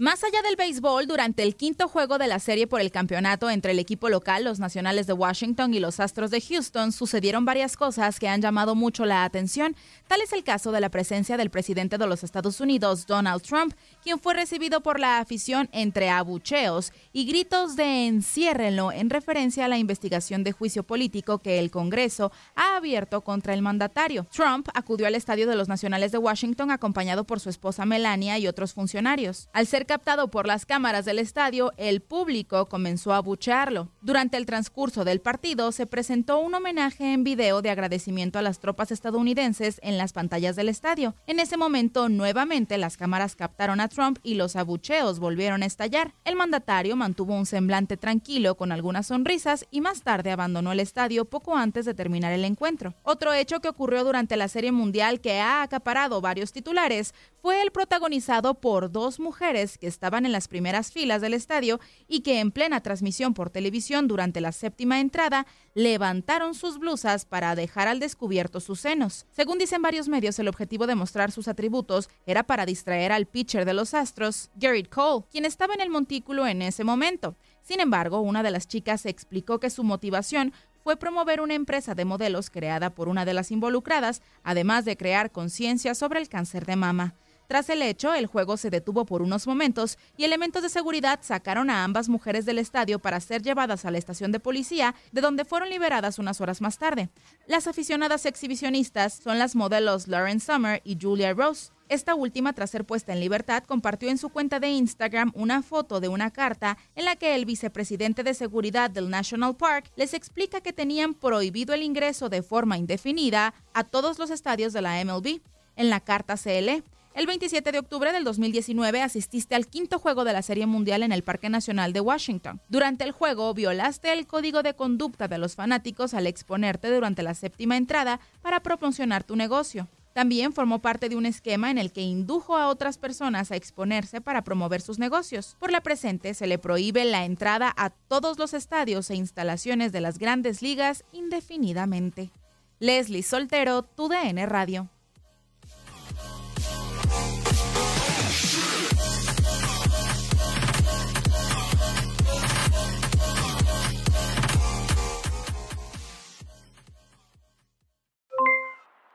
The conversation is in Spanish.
Más allá del béisbol, durante el quinto juego de la serie por el campeonato entre el equipo local, los Nacionales de Washington y los Astros de Houston, sucedieron varias cosas que han llamado mucho la atención. Tal es el caso de la presencia del presidente de los Estados Unidos, Donald Trump, quien fue recibido por la afición entre abucheos y gritos de enciérrenlo en referencia a la investigación de juicio político que el Congreso ha abierto contra el mandatario. Trump acudió al estadio de los Nacionales de Washington acompañado por su esposa Melania y otros funcionarios. Al ser captado por las cámaras del estadio, el público comenzó a abuchearlo. Durante el transcurso del partido se presentó un homenaje en video de agradecimiento a las tropas estadounidenses en las pantallas del estadio. En ese momento, nuevamente las cámaras captaron a Trump y los abucheos volvieron a estallar. El mandatario mantuvo un semblante tranquilo con algunas sonrisas y más tarde abandonó el estadio poco antes de terminar el encuentro. Otro hecho que ocurrió durante la Serie Mundial que ha acaparado varios titulares fue el protagonizado por dos mujeres que estaban en las primeras filas del estadio y que en plena transmisión por televisión durante la séptima entrada levantaron sus blusas para dejar al descubierto sus senos. Según dicen varios medios, el objetivo de mostrar sus atributos era para distraer al pitcher de los Astros, Garrett Cole, quien estaba en el montículo en ese momento. Sin embargo, una de las chicas explicó que su motivación fue promover una empresa de modelos creada por una de las involucradas, además de crear conciencia sobre el cáncer de mama. Tras el hecho, el juego se detuvo por unos momentos y elementos de seguridad sacaron a ambas mujeres del estadio para ser llevadas a la estación de policía, de donde fueron liberadas unas horas más tarde. Las aficionadas exhibicionistas son las modelos Lauren Summer y Julia Rose. Esta última, tras ser puesta en libertad, compartió en su cuenta de Instagram una foto de una carta en la que el vicepresidente de seguridad del National Park les explica que tenían prohibido el ingreso de forma indefinida a todos los estadios de la MLB. En la carta se lee, el 27 de octubre del 2019 asististe al quinto juego de la Serie Mundial en el Parque Nacional de Washington. Durante el juego violaste el código de conducta de los fanáticos al exponerte durante la séptima entrada para promocionar tu negocio. También formó parte de un esquema en el que indujo a otras personas a exponerse para promover sus negocios. Por la presente, se le prohíbe la entrada a todos los estadios e instalaciones de las grandes ligas indefinidamente. Leslie Soltero, TUDN Radio.